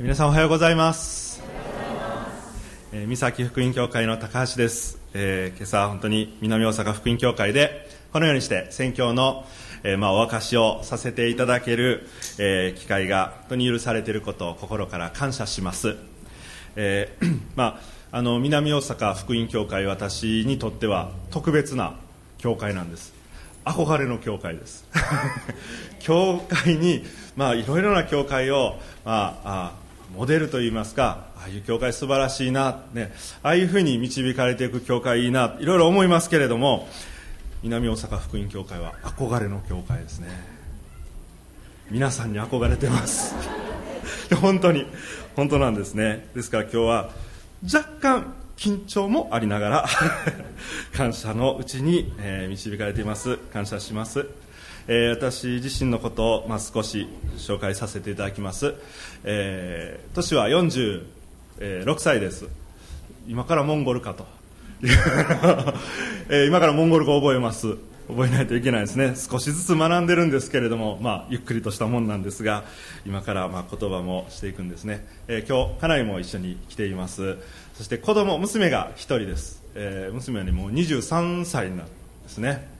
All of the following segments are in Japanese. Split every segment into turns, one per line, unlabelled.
皆さんおはようございます。えー、三崎福音教会の高橋です、えー、今朝本当に南大阪福音教会でこのようにして宣教の、えー、まあ、お明かしをさせていただける、え機会が本当に許されていることを心から感謝します、え まあ、あの南大阪福音教会私にとっては特別な教会なんです。憧れの教会です。教会にまあいろいろな教会を、まあ、あモデルといいますかああいう教会素晴らしいな、ね、ああいうふうに導かれていく教会いいないろいろ思いますけれども南大阪福音教会は憧れの教会ですね。皆さんに憧れてます。本当に本当なんですね。ですから今日は若干緊張もありながら 感謝のうちに、え、導かれています。感謝します。えー、私自身のことを、まあ、少し紹介させていただきます、えー、年は46歳です。今からモンゴルかと。えー、今からモンゴル語を覚えます。覚えないといけないですね。少しずつ学んでるんですけれども、まあ、ゆっくりとしたもんなんですが今からまあ言葉もしていくんですね、えー、今日家内も一緒に来ています。そして子供娘が1人です、えー、娘にもう23歳なんですね。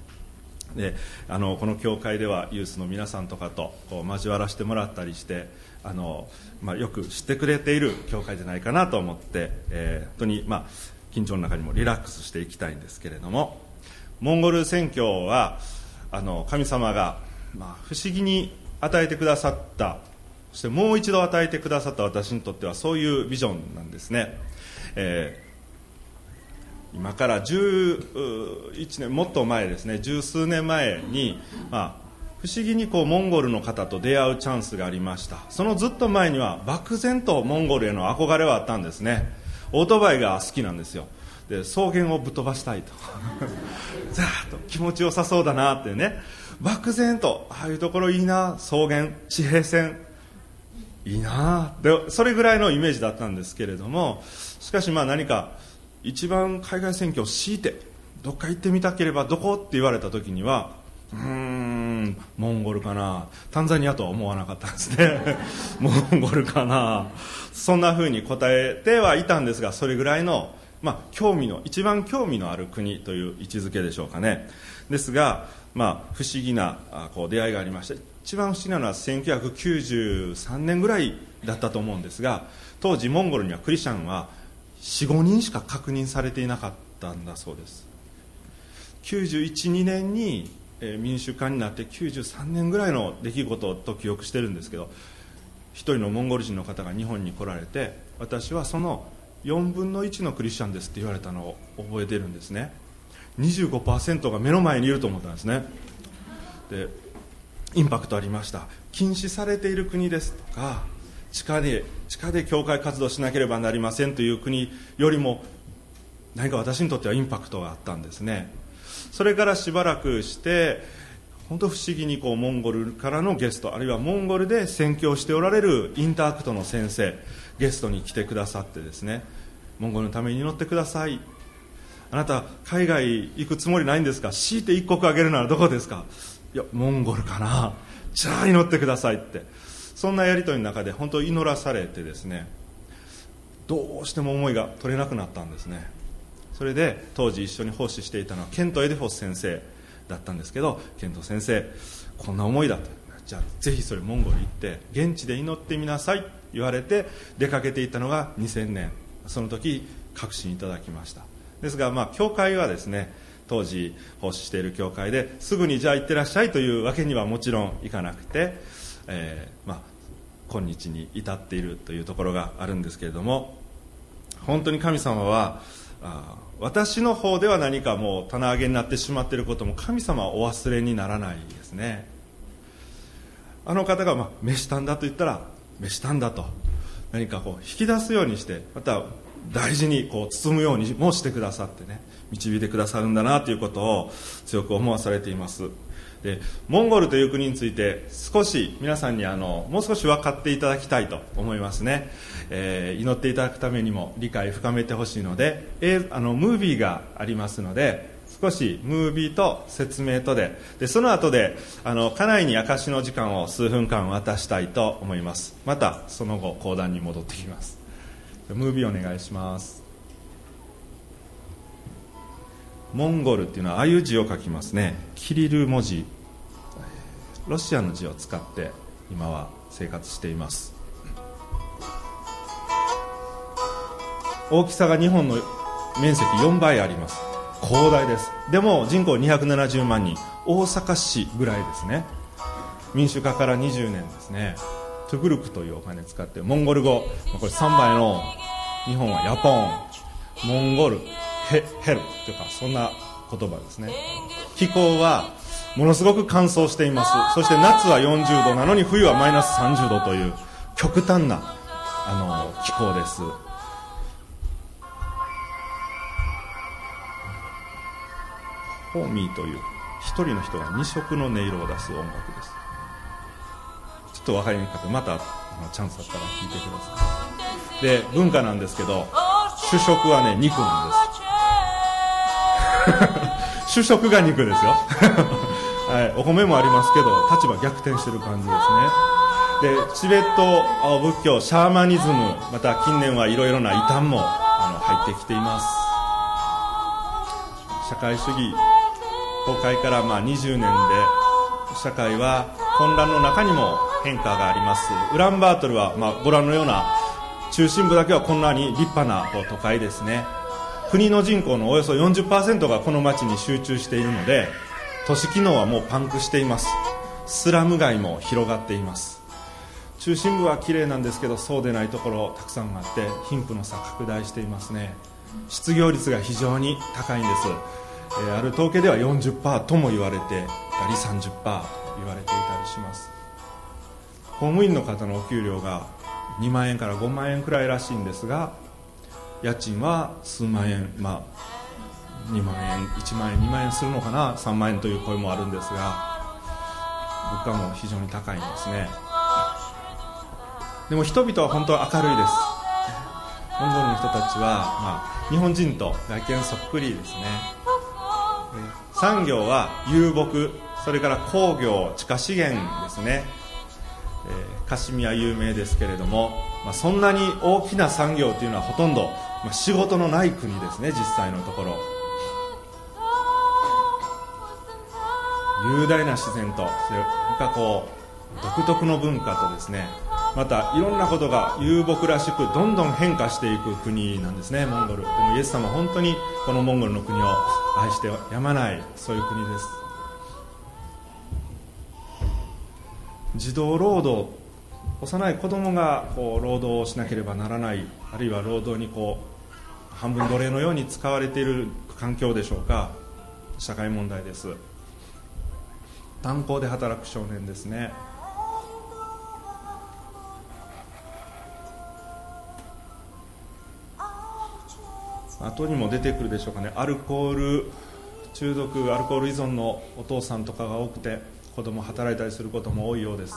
であのこの教会ではユースの皆さんとかとこう交わらせてもらったりしてあの、まあ、よく知ってくれている教会じゃないかなと思って、えー、本当に、まあ、緊張の中にもリラックスしていきたいんですけれどもモンゴル宣教はあの神様が、まあ、不思議に与えてくださったそしてもう一度与えてくださった私にとってはそういうビジョンなんですね、えー今から11年もっと前ですね。十数年前に、まあ、不思議にこうモンゴルの方と出会うチャンスがありました。そのずっと前には漠然とモンゴルへの憧れはあったんですね。オートバイが好きなんですよ。で草原をぶっ飛ばしたいと。ザーッと気持ちよさそうだなってね。漠然とああいうところいいな。草原地平線。いいなでそれぐらいのイメージだったんですけれども。しかしまあ何か一番海外選挙を強いてどっか行ってみたければどこって言われた時にはうーんモンゴルかな。タンザニアとは思わなかったんですね。モンゴルかな。そんなふうに答えてはいたんですがそれぐらいの、まあ、興味の一番興味のある国という位置づけでしょうかね。ですが、まあ、不思議なこう出会いがありまして一番不思議なのは1993年ぐらいだったと思うんですが当時モンゴルにはクリスチャンは45人しか確認されていなかったんだそうです。912年に民主化になって93年ぐらいの出来事と記憶してるんですけど一人のモンゴル人の方が日本に来られて私はその4分の1のクリスチャンですって言われたのを覚えてるんですね。25%が目の前にいると思ったんですね。でインパクトありました。禁止されている国ですとか地下で地下で教会活動しなければなりませんという国よりも何か私にとってはインパクトがあったんですね。それからしばらくして本当不思議にこうモンゴルからのゲストあるいはモンゴルで宣教しておられるインタークトの先生ゲストに来てくださってですねモンゴルのために祈ってください。あなた海外行くつもりないんですか？強いて一国あげるならどこですか？いやモンゴルかな。じゃあ祈ってくださいって。そんなやり取りの中で本当祈らされてですねどうしても思いが取れなくなったんですね。それで当時一緒に奉仕していたのはケント・エデフォス先生だったんですけどケント先生こんな思いだと。じゃあぜひそれモンゴル行って現地で祈ってみなさいと言われて出かけていったのが2000年。その時確信いただきました。ですがまあ教会はですね当時奉仕している教会ですぐにじゃあ行ってらっしゃいというわけにはもちろんいかなくてえー、まあ、今日に至っているというところがあるんですけれども本当に神様はあ私の方では何かもう棚上げになってしまっていることも神様はお忘れにならないですね。あの方が、まあ、飯たんだと言ったら飯たんだと。何かこう引き出すようにしてまた大事にこう包むようにもしてくださってね導いてくださるんだなということを強く思わされています。でモンゴルという国について少し皆さんにあのもう少し分かっていただきたいと思いますね、えー、祈っていただくためにも理解深めてほしいので、えー、あのムービーがありますので少しムービーと説明とででその後であの家内に証の時間を数分間渡したいと思います。またその後講談に戻ってきます。ムービーお願いします。モンゴルっていうのはああいう字を書きますね。キリル文字。ロシアの字を使って今は生活しています。大きさが日本の面積4倍あります。広大です。でも人口270万人。大阪市ぐらいですね。民主化から20年ですね。トゥクルクというお金使ってモンゴル語。これ3倍の日本はヤポン。モンゴル。ヘヘルというかそんな言葉ですね。気候はものすごく乾燥しています。そして夏は40度なのに冬はマイナス30度という極端なあの気候です。ホーミーという一人の人が二色の音色を出す音楽です。ちょっと分かりにくかった。またチャンスあったら聞いてください。で文化なんですけど主食はね肉なんです。主食が肉ですよ。はい、お米もありますけど立場逆転してる感じですね。でチベット仏教シャーマニズムまた近年はいろいろな異端もあの入ってきています。社会主義崩壊からまあ20年で社会は混乱の中にも変化があります。ウランバートルはまあご覧のような中心部だけはこんなに立派な都会ですね。国の人口のおよそ40%がこの町に集中しているので都市機能はもうパンクしています。スラム街も広がっています。中心部は綺麗なんですけどそうでないところたくさんあって貧富の差拡大していますね。失業率が非常に高いんです、えー、ある統計では40%とも言われてたり30%と言われていたりします。公務員の方のお給料が2万円から5万円くらいらしいんですが家賃は数万円まあ2万円1万円2万円するのかな3万円という声もあるんですが物価も非常に高いんですね。でも人々は本当は明るいです。モンゴルの人たちは、まあ、日本人と外見そっくりですね。産業は遊牧それから工業地下資源ですね、えー、カシミヤ有名ですけれども、まあ、そんなに大きな産業というのはほとんど、まあ、仕事のない国ですね実際のところ。雄大な自然とそれかこう独特の文化とですねまたいろんなことが遊牧らしくどんどん変化していく国なんですねモンゴル。でもイエス様は本当にこのモンゴルの国を愛してやまないそういう国です。児童労働幼い子供がこう労働をしなければならないあるいは労働にこう半分奴隷のように使われている環境でしょうか。社会問題です。炭鉱で働く少年ですね。後にも出てくるでしょうかね。アルコール中毒アルコール依存のお父さんとかが多くて子供働いたりすることも多いようです。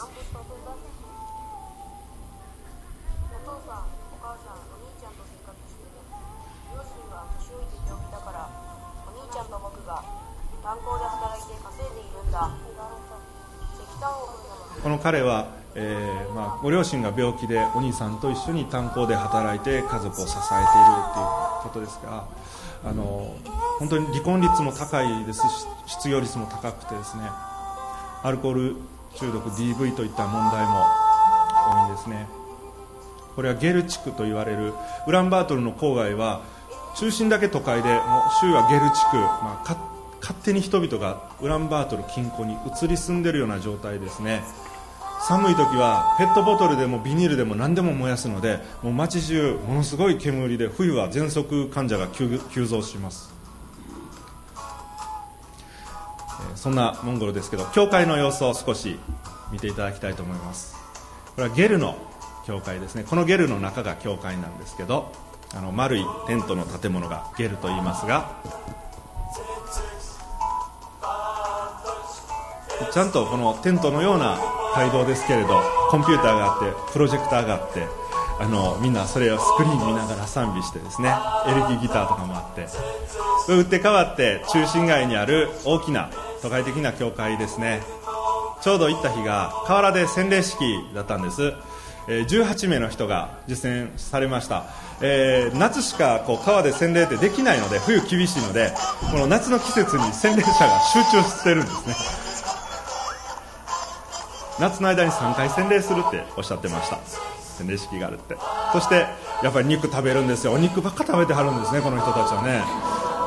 この彼は、えーまあ、ご両親が病気でお兄さんと一緒に炭鉱で働いて家族を支えているということですがあの本当に離婚率も高いですし失業率も高くてですねアルコール中毒 DV といった問題も多いんですね。これはゲル地区と言われるウランバートルの郊外は中心だけ都会でもう周囲はゲル地区、まあ、勝手に人々がウランバートル近郊に移り住んでいるような状態ですね。寒い時はペットボトルでもビニールでも何でも燃やすのでもう街中ものすごい煙で冬は喘息患者が急増します。そんなモンゴルですけど教会の様子を少し見ていただきたいと思います。これはゲルの教会ですね。このゲルの中が教会なんですけどあの丸いテントの建物がゲルと言いますがちゃんとこのテントのような街道ですけれどコンピューターがあってプロジェクターがあってあのみんなそれをスクリーン見ながら賛美してですねエレキギターとかもあって打って変わって中心街にある大きな都会的な教会ですね。ちょうど行った日が河原で洗礼式だったんです。18名の人が実践されました、えー、夏しかこう川で洗礼ってできないので冬厳しいのでこの夏の季節に洗礼者が集中してるんですね。夏の間に3回洗礼するっておっしゃってました。洗礼式があるって。そしてやっぱり肉食べるんですよ。お肉ばっか食べてはるんですねこの人たちはね。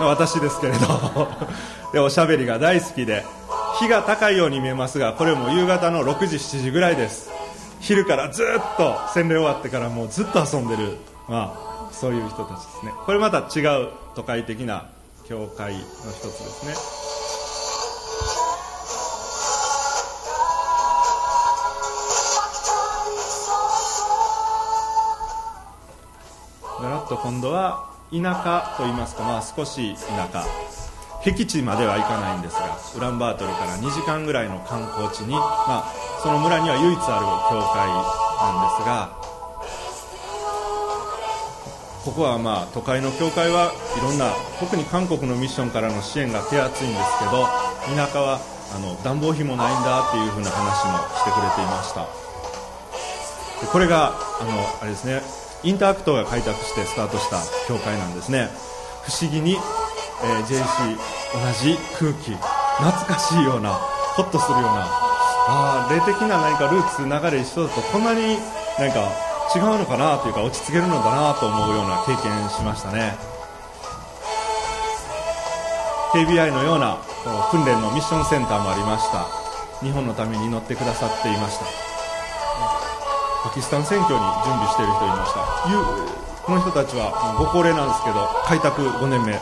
私ですけれど。でおしゃべりが大好きで日が高いように見えますがこれも夕方の6時7時ぐらいです。昼からずっと洗礼終わってからもうずっと遊んでる、まあ、そういう人たちですね。これまた違う都会的な教会の一つですね。だらっと今度は田舎といいますか、まあ、少し田舎。僻地までは行かないんですがウランバートルから2時間ぐらいの観光地に、まあ、その村には唯一ある教会なんですがここはまあ都会の教会はいろんな特に韓国のミッションからの支援が手厚いんですけど田舎はあの暖房費もないんだっていうふうな話もしてくれていました。でこれがあのあれですねインタークトが開拓してスタートした教会なんですね。不思議にえー、JC 同じ空気懐かしいようなホッとするようなあ霊的な何かルーツ流れ一緒だとこんなに何か違うのかなというか落ち着けるのだなと思うような経験しましたね。KBI のような訓練のミッションセンターもありました。日本のために祈ってくださっていました。パキスタン選挙に準備している人いました。この人たちはご高齢なんですけど開拓5年目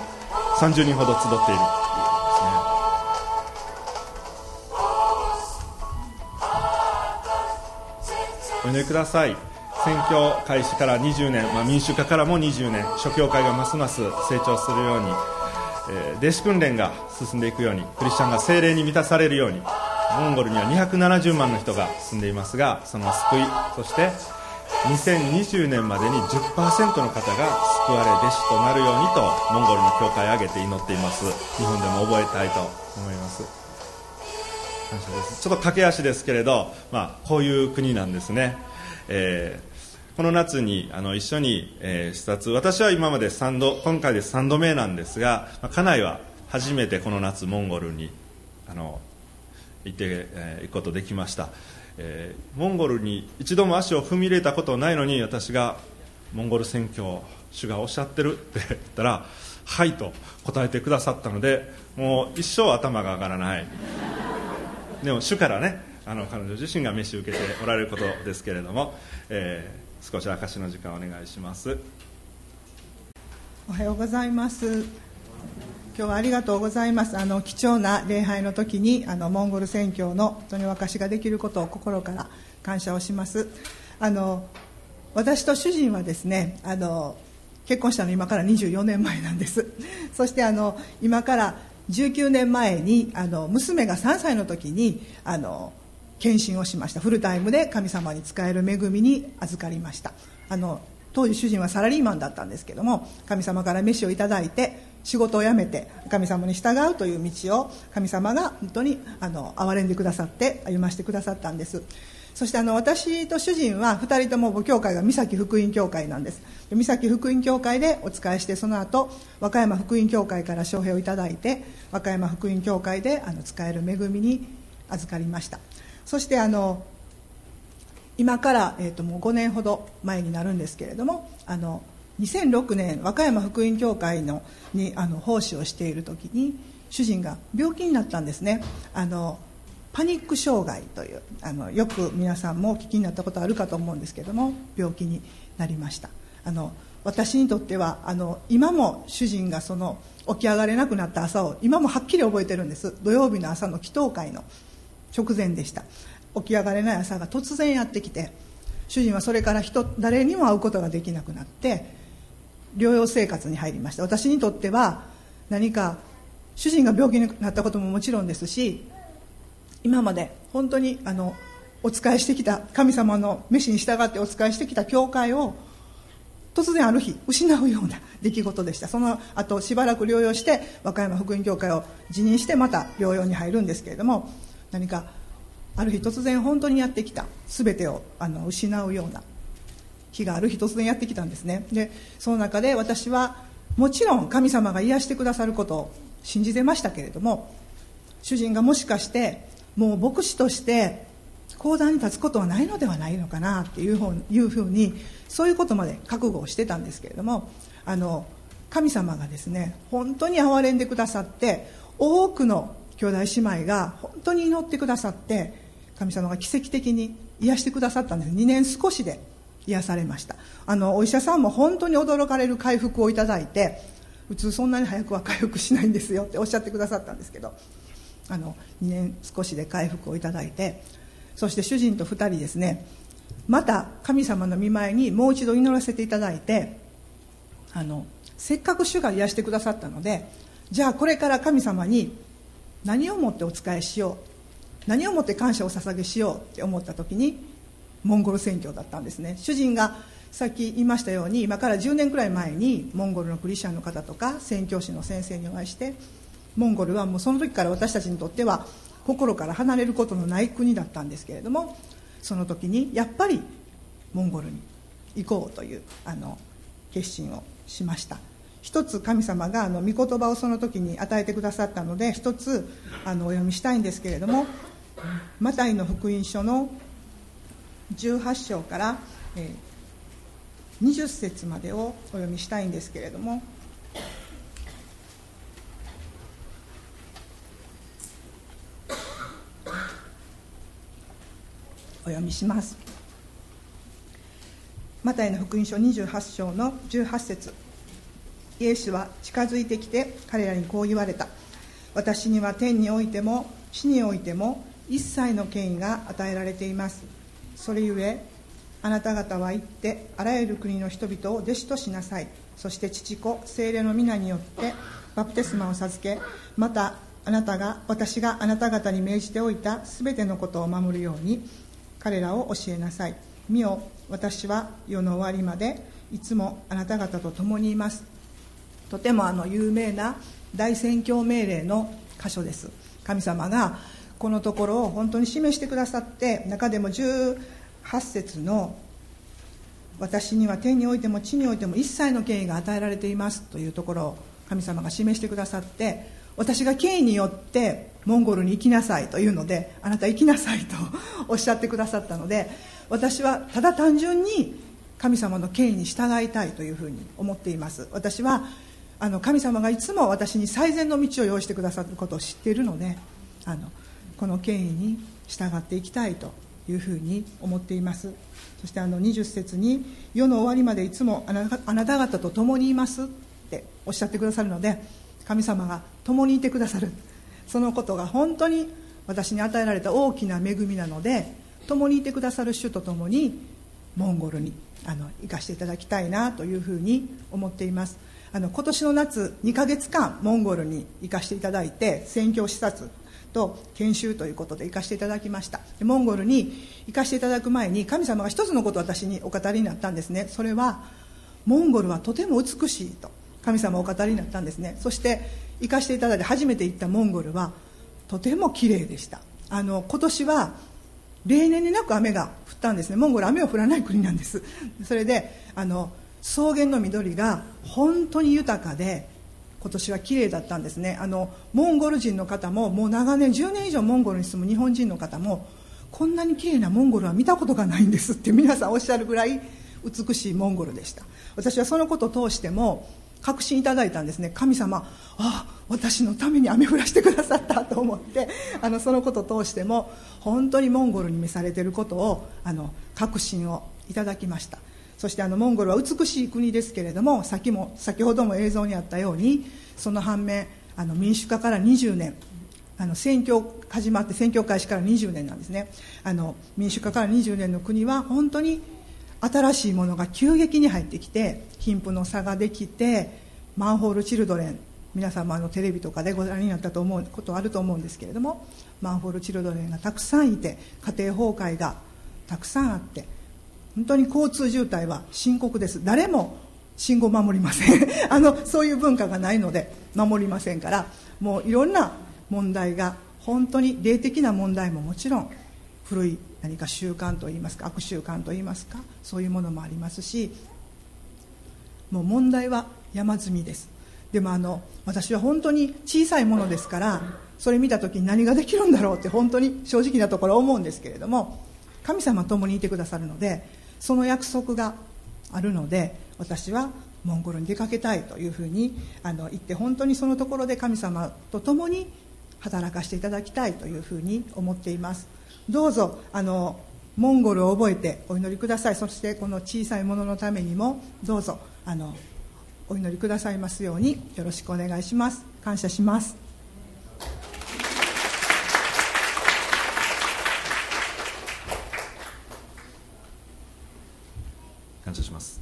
30人ほど集っている。お祈りください。選挙開始から20年、まあ、民主化からも20年諸教会がますます成長するように、えー、弟子訓練が進んでいくようにクリスチャンが精霊に満たされるようにモンゴルには270万の人が住んでいますがその救いそして2020年までに10%の方が救われ弟子となるようにとモンゴルの教会を挙げて祈っています。日本でも覚えたいと思います。感謝です。ちょっと駆け足ですけれど、まあ、こういう国なんですね、えー、この夏にあの一緒に、えー、視察。私は今まで3度今回で3度目なんですが、まあ、家内は初めてこの夏モンゴルにあの行って、え、行くことできました。えー、モンゴルに一度も足を踏み入れたことないのに私がモンゴル宣教主がおっしゃってるって言ったら「はい」と答えてくださったのでもう一生頭が上がらない。でも主からねあの彼女自身が召し受けておられることですけれども、えー、少し証の時間お願いします。
おはようございます。今日はありがとうございます。あの貴重な礼拝の時にあのモンゴル宣教の人に沸かしができることを心から感謝をします。あの私と主人はですねあの結婚したの今から24年前なんです。そしてあの今から19年前にあの娘が3歳の時にあの献身をしました。フルタイムで神様に使える恵みに預かりました。あの当時主人はサラリーマンだったんですけども神様から飯をいただいて仕事を辞めて神様に従うという道を神様が本当にあの憐れんでくださって歩ましてくださったんです。そしてあの私と主人は2人とも母教会が三崎福音教会なんです。三崎福音教会でお仕えしてその後和歌山福音教会から招聘をいただいて和歌山福音教会であの使える恵みに預かりました。そしてあの今から、えー、ともう5年ほど前になるんですけれどもあの2006年和歌山福音教会のにあの奉仕をしている時に主人が病気になったんですね。あのパニック障害というあのよく皆さんもお聞きになったことあるかと思うんですけども病気になりました。あの私にとってはあの今も主人がその起き上がれなくなった朝を今もはっきり覚えてるんです。土曜日の朝の祈祷会の直前でした。起き上がれない朝が突然やってきて主人はそれから人誰にも会うことができなくなって療養生活に入りました。私にとっては何か主人が病気になったことももちろんですし今まで本当にあのお仕えしてきた神様の召しに従ってお仕えしてきた教会を突然ある日失うような出来事でした。その後しばらく療養して和歌山福音教会を辞任してまた療養に入るんですけれども何かある日突然本当にやってきた全てをあの失うような日がある日突然やってきたんですね。でその中で私はもちろん神様が癒してくださることを信じてましたけれども主人がもしかしてもう牧師として講談に立つことはないのではないのかなっていうふういうふうにそういうことまで覚悟をしてたんですけれどもあの神様がですね本当に憐れんでくださって多くの兄弟姉妹が本当に祈ってくださって神様が奇跡的に癒してくださったんです。2年少しで。癒されました。あのお医者さんも本当に驚かれる回復をいただいて普通そんなに早くは回復しないんですよって おっしゃってくださったんですけどあの2年少しで回復をいただいてそして主人と2人ですねまた神様の見舞いにもう一度祈らせていただいてあのせっかく主が癒してくださったのでじゃあこれから神様に何をもってお仕えしよう何をもって感謝を捧げしようって思った時にモンゴル宣教だったんですね。主人がさっき言いましたように今から10年くらい前にモンゴルのクリスチャンの方とか宣教師の先生にお会いしてモンゴルはもうその時から私たちにとっては心から離れることのない国だったんですけれどもその時にやっぱりモンゴルに行こうというあの決心をしました。一つ神様があの御言葉をその時に与えてくださったので一つあのお読みしたいんですけれどもマタイの福音書の18章から、えー、20節までをお読みしたいんですけれども。お読みします。マタイの福音書28章の18節。イエスは近づいてきて彼らにこう言われた。私には天においても地においても一切の権威が与えられています。それゆえあなた方は行ってあらゆる国の人々を弟子としなさい。そして父子精霊の皆によってバプテスマを授けまたあなたが私があなた方に命じておいたすべてのことを守るように彼らを教えなさい。見よ私は世の終わりまでいつもあなた方と共にいます。とてもあの有名な大宣教命令の箇所です。神様がこのところを本当に示してくださって中でも18節の「私には天においても地においても一切の権威が与えられています」というところを神様が示してくださって私が権威によってモンゴルに行きなさいというのであなた行きなさいとおっしゃってくださったので私はただ単純に神様の権威に従いたいというふうに思っています。私はあの神様がいつも私に最善の道を用意してくださることを知っているのであのこの権威に従っていきたいというふうに思っています。そしてあの20節に「世の終わりまでいつもあなた方と共にいます」っておっしゃってくださるので神様が共にいてくださる。そのことが本当に私に与えられた大きな恵みなので共にいてくださる主と共にモンゴルにあの行かせていただきたいなというふうに思っています。あの今年の夏2ヶ月間モンゴルに行かせていただいて宣教視察と研修ということで行かせていただきました。モンゴルに行かせていただく前に神様が一つのことを私にお語りになったんですね。それはモンゴルはとても美しいと。神様お語りになったんですね。そして行かせていただいて初めて行ったモンゴルはとても綺麗でした。あの今年は例年になく雨が降ったんですね。モンゴル雨を降らない国なんです。それであの草原の緑が本当に豊かで今年は綺麗だったんですね。あのモンゴル人の方ももう長年10年以上モンゴルに住む日本人の方もこんなに綺麗なモンゴルは見たことがないんですって皆さんおっしゃるぐらい美しいモンゴルでした。私はそのことを通しても確信いただいたんですね。神様ああ私のために雨降らしてくださったと思ってあのそのことを通しても本当にモンゴルに召されていることをあの確信をいただきました。そしてあのモンゴルは美しい国ですけれども先も先ほども映像にあったようにその反面あの民主化から20年あの選挙始まって選挙開始から20年なんですね。あの民主化から20年の国は本当に新しいものが急激に入ってきて貧富の差ができてマンホールチルドレン皆さんもあのテレビとかでご覧になったと思うことあると思うんですけれどもマンホールチルドレンがたくさんいて家庭崩壊がたくさんあって本当に交通渋滞は深刻です。誰も信号守りません。あのそういう文化がないので守りませんからもういろんな問題が本当に霊的な問題ももちろん古い何か習慣といいますか悪習慣といいますかそういうものもありますしもう問題は山積みです。でもあの私は本当に小さいものですからそれ見た時に何ができるんだろうって本当に正直なところ思うんですけれども神様共にいてくださるのでその約束があるので私はモンゴルに出かけたいというふうにあの言って本当にそのところで神様と共に働かせていただきたいというふうに思っています。どうぞあのモンゴルを覚えてお祈りください。そしてこの小さいもののためにもどうぞあのお祈りくださいますようによろしくお願いします。感謝します
感謝します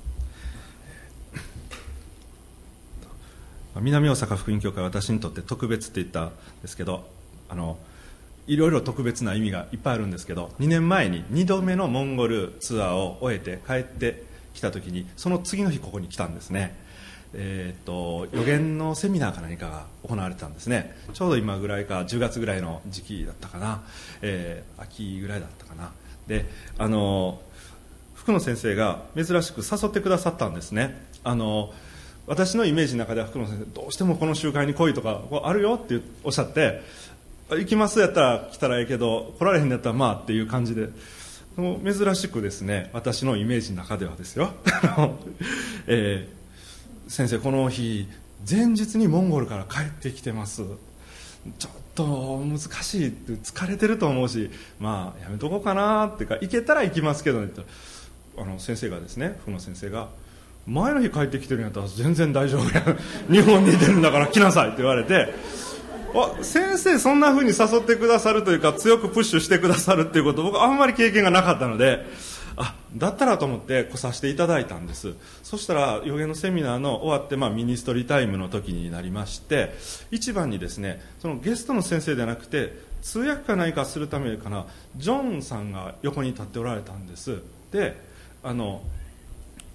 南大阪福音教会は私にとって特別って言ったんですけどあのいろいろ特別な意味がいっぱいあるんですけど2年前に2度目のモンゴルツアーを終えて帰ってきた時にその次の日ここに来たんですね。えーと、予言のセミナーか何かが行われてたんですね。ちょうど今ぐらいか10月ぐらいの時期だったかな、えー、秋ぐらいだったかな。であの福野先生が珍しく誘ってくださったんですね。あの私のイメージの中では福野先生どうしてもこの集会に来いとかあるよっておっしゃって行きますやったら来たらええけど来られへんやったらまあっていう感じで珍しくですね私のイメージの中ではですよ、えー先生この日前日にモンゴルから帰ってきてます。ちょっと難しいって疲れてると思うしまあやめとこうかなってか行けたら行きますけど、ね、あの先生がですね福野先生が前の日帰ってきてるんやったら全然大丈夫や 日本に出るんだから来なさいって言われてあ先生そんな風に誘ってくださるというか強くプッシュしてくださるっていうこと僕あんまり経験がなかったのであだったらと思って来させていただいたんです。そしたら予言のセミナーの終わって、まあ、ミニストリータイムの時になりまして一番にですねそのゲストの先生ではなくて通訳か何かするためかなジョンさんが横に立っておられたんです。であの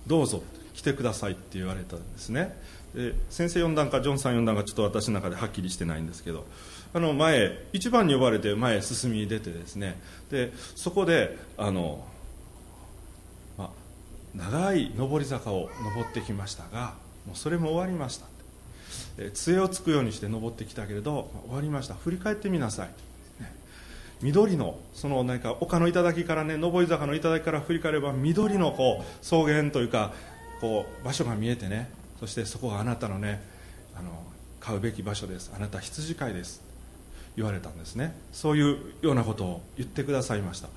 どうぞ。来てくださいって言われたんですねで先生4段かジョンさん4段かちょっと私の中ではっきりしてないんですけどあの前一番に呼ばれて前へ進み出てですねでそこであのま長い上り坂を登ってきましたがもうそれも終わりました。え杖をつくようにして登ってきたけれど終わりました。振り返ってみなさい、緑のその何か丘の頂からね上り坂の頂から振り返れば緑のこう草原というかこう場所が見えてねそしてそこがあなたのねあの買うべき場所です。あなた羊飼いです。言われたんですね。そういうようなことを言ってくださいました。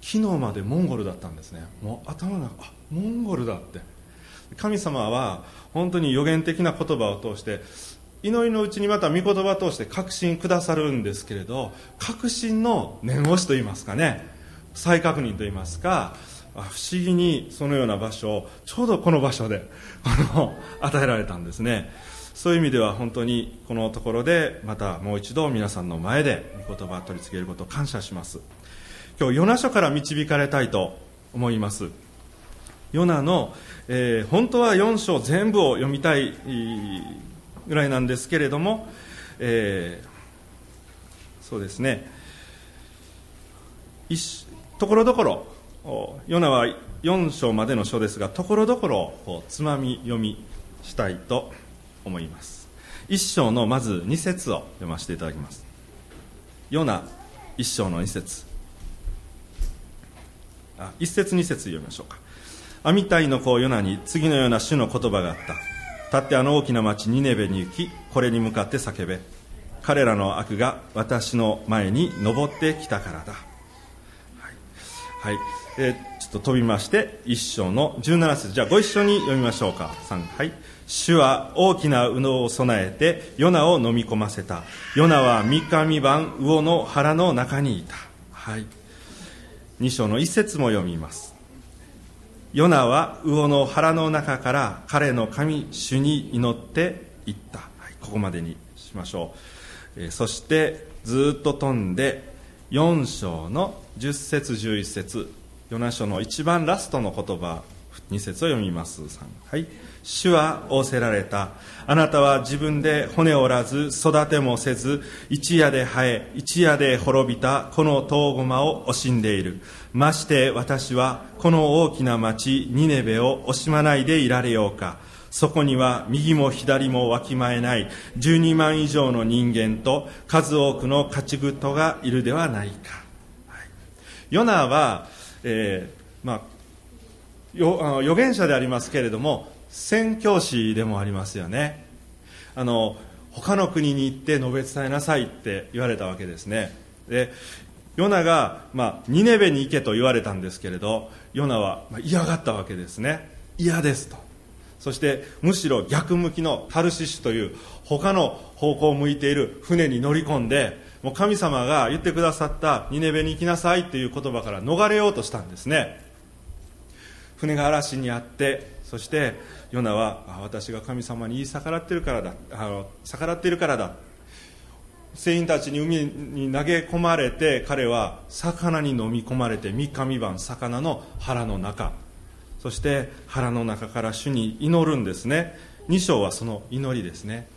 昨日までモンゴルだったんですね。もう頭の中あモンゴルだって。神様は本当に予言的な言葉を通して祈りのうちにまた御言葉を通して確信くださるんですけれど確信の念押しといいますかね。再確認といいますか不思議にそのような場所をちょうどこの場所で あの与えられたんですね。そういう意味では本当にこのところでまたもう一度皆さんの前で御言葉を取り付けることを感謝します。今日ヨナ書から導かれたいと思います。ヨナの、えー、本当は4章全部を読みたいぐらいなんですけれども、えー、そうですね。ところどころヨナは4章までの書ですがところどころつまみ読みしたいと思います。1章のまず2節を読ませていただきます。ヨナ1章の2節。あ一節二節読みましょうか。アミタイの子ヨナに次のような主の言葉があった。立ってあの大きな町ニネベに行きこれに向かって叫べ。彼らの悪が私の前に登ってきたからだ。はい、えー、ちょっと飛びまして一章の17節。じゃあご一緒に読みましょうか。3はい。主は大きな鵜を備えてヨナを飲み込ませた。ヨナは三日三晩魚の腹の中にいた。はい。2章の一節も読みます。ヨナは魚の腹の中から彼の神主に祈っていった、はい、ここまでにしましょう、えー、そしてずっと飛んで4章の10節11節。ヨナ書の一番ラストの言葉2節を読みます。はい。主は仰せられた。あなたは自分で骨折らず育てもせず一夜で生え一夜で滅びたこの遠駒を惜しんでいる。まして私はこの大きな町ニネベを惜しまないでいられようか。そこには右も左もわきまえない。12万以上の人間と数多くの勝ち人がいるではないか、はい、ヨナは、えーまあ、預言者でありますけれども宣教師でもありますよね。あの他の国に行って述べ伝えなさいって言われたわけですね。でヨナが、まあ、ニネベに行けと言われたんですけれどヨナは、まあ、嫌がったわけですね。嫌ですと。そしてむしろ逆向きのタルシシュという他の方向を向いている船に乗り込んでもう神様が言ってくださったニネベに行きなさいという言葉から逃れようとしたんですね。船が嵐にあってそしてヨナは私が神様に言い逆らってるからだ。あの逆らっているからだ。船員たちに海に投げ込まれて彼は魚に飲み込まれて三日三晩魚の腹の中。そして腹の中から主に祈るんですね。2章はその祈りですね。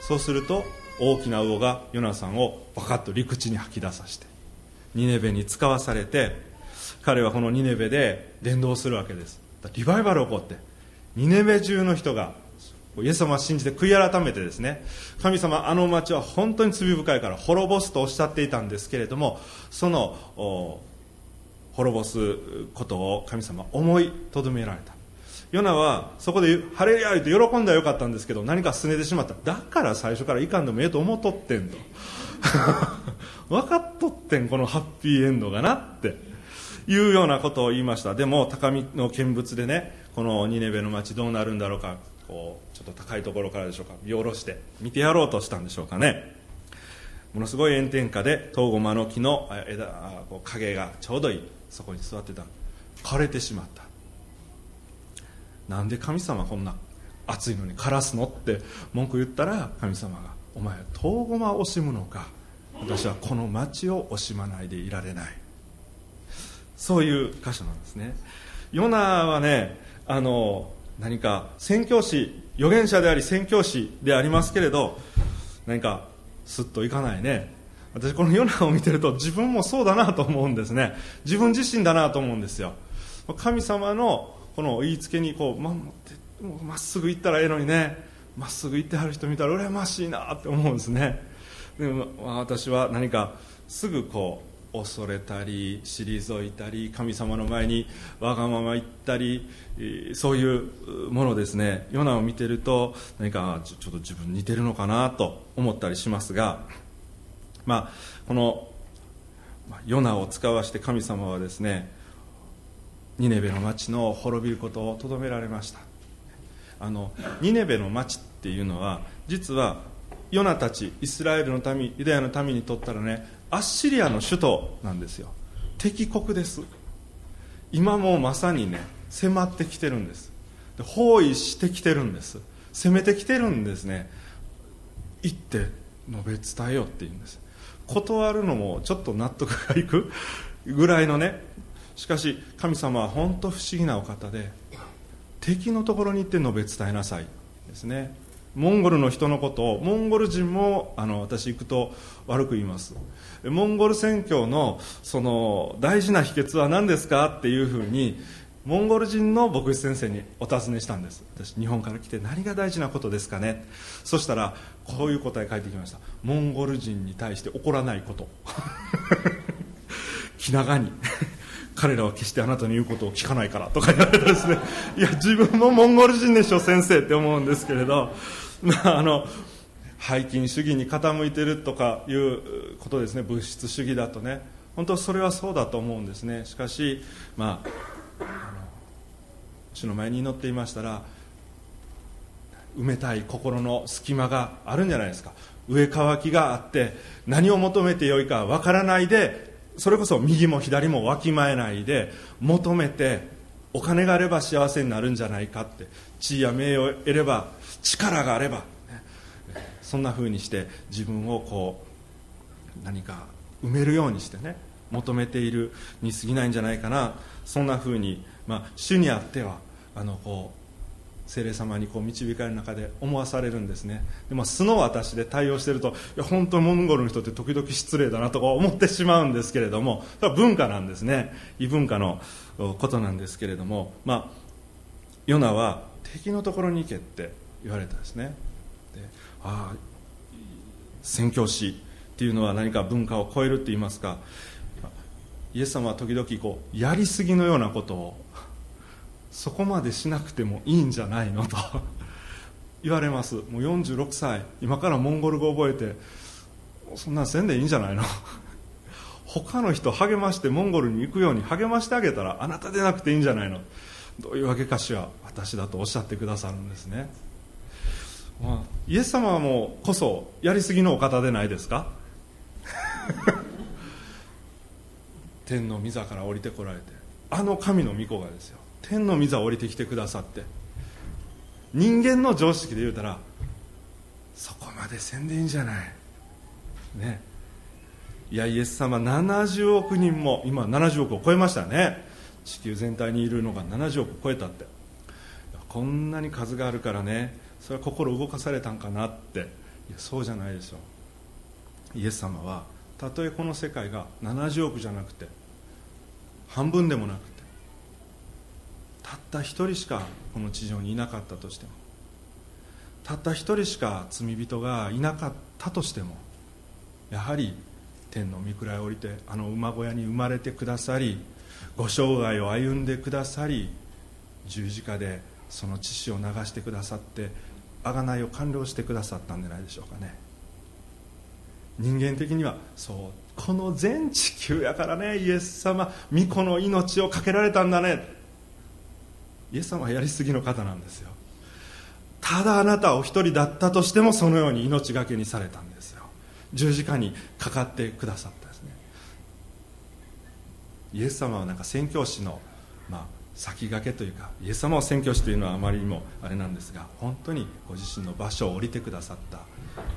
そうすると大きな魚がヨナさんをバカッと陸地に吐き出させてニネベに使わされて彼はこのニネベで伝道するわけです。リバイバル起こってニネベ中の人がイエス様を信じて悔い改めてですね神様あの町は本当に罪深いから滅ぼすとおっしゃっていたんですけれどもその滅ぼすことを神様思いとどめられた。ヨナはそこで「ハレルヤ!」って喜んだらよかったんですけど何か拗ねてしまった。だから最初からいかんでもええと思っとってんと。分かっとってんこのハッピーエンドがなって。いうようなことを言いました。でも高みの見物でねこのニネベの町どうなるんだろうか。こうちょっと高いところからでしょうか。見下ろして見てやろうとしたんでしょうかね。ものすごい炎天下でトウゴマの木の枝こう影がちょうどいい。そこに座ってた枯れてしまった。なんで神様こんな暑いのに枯らすのって文句言ったら神様が「お前トウゴマを惜しむのか。私はこの町を惜しまないでいられない」そういう箇所なんですね。ヨナはねあの何か宣教師預言者であり宣教師でありますけれど何かすっといかないね。私このヨナを見てると自分もそうだなと思うんですね。自分自身だなと思うんですよ。神様のこの言いつけにこうままっすぐ行ったらええのにね。まっすぐ行ってはる人見たら羨ましいなって思うんですね。でも私は何かすぐこう恐れたり退いたり神様の前にわがまま言ったりそういうものですね。ヨナを見てると何かちょっと自分似てるのかなと思ったりしますが、まあ、このヨナを使わして神様はですねニネベの町の滅びることをとどめられました。あのニネベの町っていうのは実はヨナたちイスラエルの民ユダヤの民にとったらねアッシリアの首都なんですよ。敵国です。今もまさにね迫ってきてるんです。包囲してきてるんです。攻めてきてるんですね。行って述べ伝えよって言うんです。断るのもちょっと納得がいくぐらいのね。しかし神様は本当不思議なお方で敵のところに行って述べ伝えなさい。ですね。モンゴルの人のことをモンゴル人もあの私行くと悪く言います。モンゴル宣教のその大事な秘訣は何ですか？っていうふうにモンゴル人の牧師先生にお尋ねしたんです。私日本から来て何が大事なことですかね？そしたらこういう答え返ってきました。モンゴル人に対して怒らないこと。気長に。彼らは決してあなたの言うことを聞かないからとか言われてですね。いや自分もモンゴル人でしょ先生って思うんですけれど。まあ、あの背筋主義に傾いてるとかいうことですね。物質主義だとね。本当それはそうだと思うんですね。しかし、まあ、主の前に祈っていましたら埋めたい心の隙間があるんじゃないですか。上乾きがあって何を求めてよいかわからないでそれこそ右も左もわきまえないで求めてお金があれば幸せになるんじゃないかって地位や名誉を得れば力があれば、そんな風にして自分をこう何か埋めるようにしてね求めているに過ぎないんじゃないかな。そんなふうに、まあ、主にあってはあのこう精霊様にこう導かれる中で思わされるんですね。で、まあ、素の私で対応してるといや本当モンゴルの人って時々失礼だなとか思ってしまうんですけれどもそれは文化なんですね。異文化のことなんですけれども、まあ、ヨナは敵のところに行けって言われたんですね。でああ宣教師っていうのは何か文化を超えるって言いますか。イエス様は時々こうやりすぎのようなことをそこまでしなくてもいいんじゃないのと。言われます。もう46歳。今からモンゴル語覚えてそんなんせんでいいんじゃないの？他の人励ましてモンゴルに行くように励ましてあげたらあなたでなくていいんじゃないの？どういうわけかしら？私だとおっしゃってくださるんですね。まあ、イエス様もこそやりすぎのお方でないですか？天の御座から降りてこられてあの神の御子がですよ。天の御座降りてきてくださって人間の常識で言うたらそこまでせんでいいんじゃない。ね。いやイエス様70億人も今70億を超えましたね。地球全体にいるのが70億超えたって。こんなに数があるからね。それは心動かされたんかなって。いやそうじゃないでしょう。イエス様はたとえこの世界が70億じゃなくて半分でもなくてたった一人しかこの地上にいなかったとしてもたった一人しか罪人がいなかったとしてもやはり天の御位を降りてあの馬小屋に生まれてくださりご生涯を歩んでくださり十字架でその血を流してくださって贖いを完了してくださったんじゃないでしょうかね。人間的にはそうこの全地球やからねイエス様御子の命をかけられたんだね。イエス様はやりすぎの方なんですよ。ただあなたお一人だったとしてもそのように命がけにされたんですよ。十字架にかかってくださったですね。イエス様はなんか宣教師の、まあ、先駆けというかイエス様を宣教師というのはあまりにもあれなんですが本当にご自身の場所を降りてくださった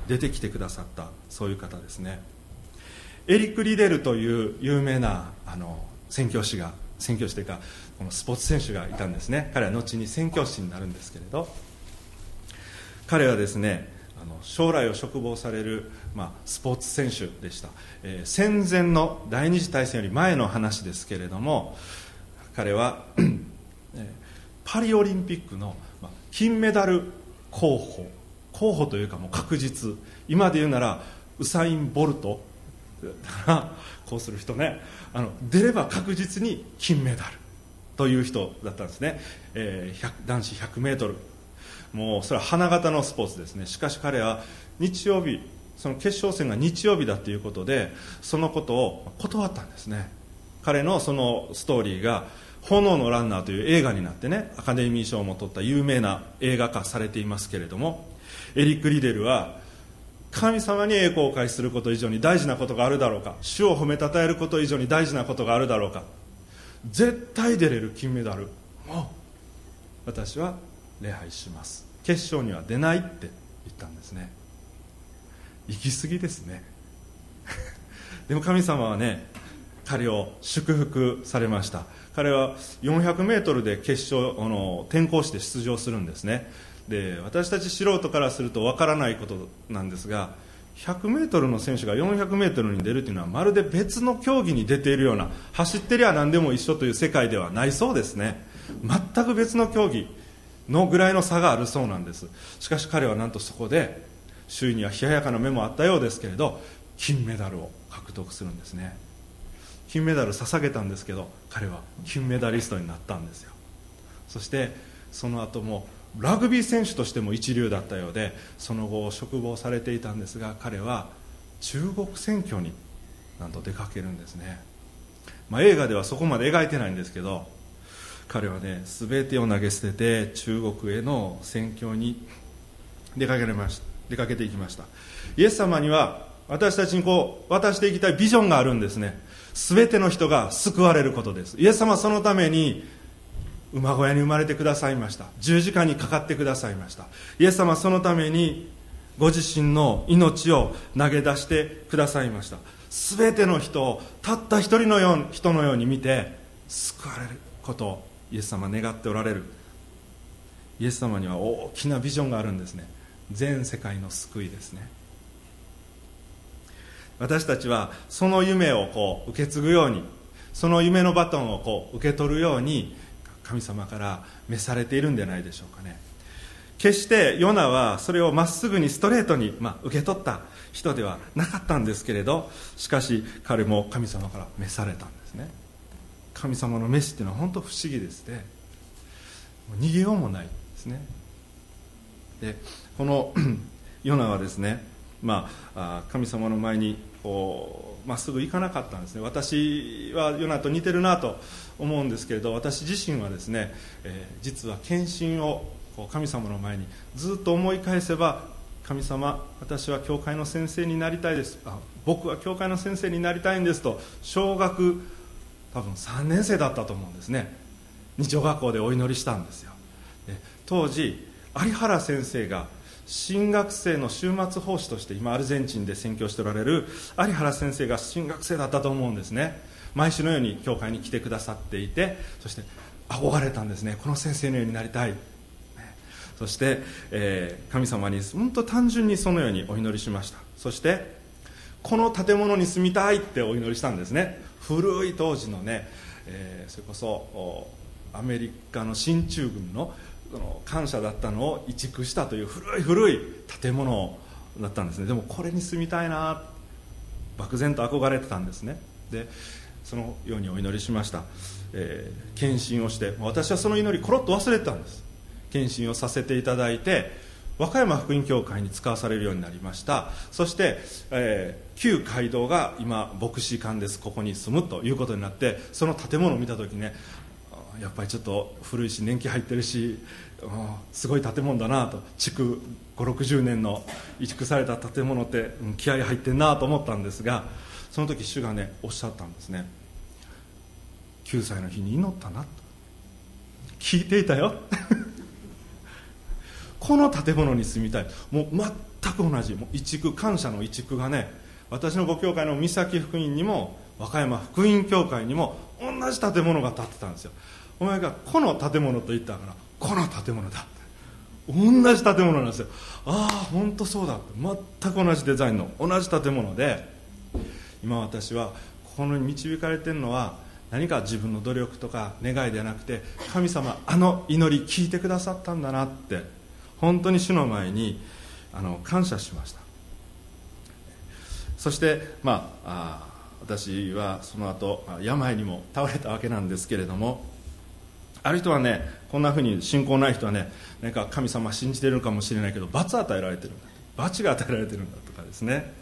出てきてくださったそういう方ですね。エリック・リデルという有名なあの宣教師が宣教師というかこのスポーツ選手がいたんですね。彼は後に宣教師になるんですけれど。彼はですねあの将来を嘱望される、まあ、スポーツ選手でした、えー、戦前の第二次大戦より前の話ですけれども彼は パリオリンピックの金メダル候補。候補というかもう確実。今で言うならウサイン・ボルト。こうする人ね。あの出れば確実に金メダル。という人だったんですね、えー、男子 100m もうそれは花形のスポーツですね。しかし彼は日曜日その決勝戦が日曜日だということでそのことを断ったんですね。彼のそのストーリーが炎のランナーという映画になってねアカデミー賞も取った有名な映画化されていますけれどもエリック・リデルは神様に栄光を返すること以上に大事なことがあるだろうか主を褒めたたえること以上に大事なことがあるだろうか絶対出れる金メダル。も私は礼拝します。決勝には出ないって言ったんですね。行き過ぎですね。でも神様はね彼を祝福されました。彼は 400m で決勝あの転向して出場するんですね。で私たち素人からするとわからないことなんですが 100m の選手が 400m に出るというのはまるで別の競技に出ているような走ってりゃ何でも一緒という世界ではないそうですね。全く別の競技のぐらいの差があるそうなんです。しかし彼はなんとそこで周囲には冷ややかな目もあったようですけれど金メダルを獲得するんですね。金メダル捧げたんですけど彼は金メダリストになったんですよ。そしてその後もラグビー選手としても一流だったようでその後嘱望されていたんですが彼は中国選挙になんと出かけるんですね、まあ、映画ではそこまで描いてないんですけど彼はね全てを投げ捨てて中国への宣教に出かけれまし出かけていきました。イエス様には私たちにこう渡していきたいビジョンがあるんですね。全ての人が救われることです。イエス様はそのために馬小屋に生まれてくださいました。十字架にかかってくださいました。イエス様そのためにご自身の命を投げ出してくださいました。全ての人をたった一人のよう人のように見て救われることをイエス様願っておられる。イエス様には大きなビジョンがあるんですね。全世界の救いですね。私たちはその夢をこう受け継ぐようにその夢のバトンをこう受け取るように神様から召されているんじゃないでしょうかね。決してヨナはそれをまっすぐにストレートに、まあ、受け取った人ではなかったんですけれどしかし彼も神様から召されたんですね。神様の召しっていうのは本当不思議ですね。逃げようもないですね。でこの ヨナはですね、まあ、神様の前にこうまっすぐ行かなかったんですね。私はヨナと似てるなと思うんですけれど私自身はですね、えー、実は献身を神様の前にずっと思い返せば神様私は教会の先生になりたいです。あ僕は教会の先生になりたいんですと小学多分3年生だったと思うんですね。日曜学校でお祈りしたんですよ。当時有原先生が新学生の週末奉仕として今アルゼンチンで宣教しておられる有原先生が新学生だったと思うんですね。毎週のように教会に来てくださっていてそして憧れたんですね。この先生のようになりたい。そして、えー、神様に本当単純にそのようにお祈りしました。そしてこの建物に住みたいってお祈りしたんですね。古い当時のね、えー、それこそアメリカの進駐軍のの感謝だったのを移築したという古い古い建物だったんですね。でもこれに住みたいな漠然と憧れてたんですね。でそのようにお祈りしました、えー、献身をして私はその祈りコロッと忘れてたんです。献身をさせていただいて和歌山福音教会に使わされるようになりました。そして、えー、旧街道が今牧師館です。ここに住むということになってその建物を見た時ねやっぱりちょっと古いし年季入ってるしすごい建物だなと。築560年の移築された建物って気合入ってんなと思ったんですがその時主がねおっしゃったんですね。9歳の日に祈ったなと。聞いていたよ。この建物に住みたい。もう全く同じ。もう移築感謝の移築がね私のご教会の三崎福音にも和歌山福音教会にも同じ建物が建ってたんですよ。お前がこの建物と言ったからこの建物だ。同じ建物なんですよ。ああ本当そうだ全く同じデザインの同じ建物で今私はこの導かれてるのは何か自分の努力とか願いではなくて神様あの祈り聞いてくださったんだなって本当に主の前にあの感謝しました。そしてまあ私はその後病にも倒れたわけなんですけれどもある人はねこんなふうに信仰ない人はねなんか神様信じてるのかもしれないけど罰与えられてるんだ罰が与えられてるんだとかですね。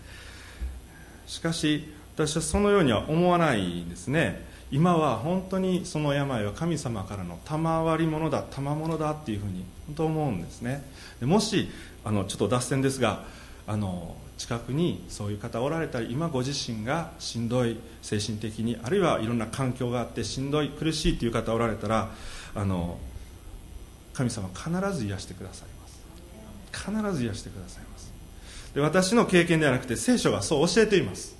しかし私はそのようには思わないんですね。今は本当にその病は神様からの賜り物だ賜物だっていうふうに本当思うんですね。でもしあのちょっと脱線ですがあの近くにそういう方おられたり今ご自身がしんどい精神的にあるいはいろんな環境があってしんどい苦しいという方おられたらあの神様必ず癒してくださいます。必ず癒してくださいます。で私の経験ではなくて聖書がそう教えています。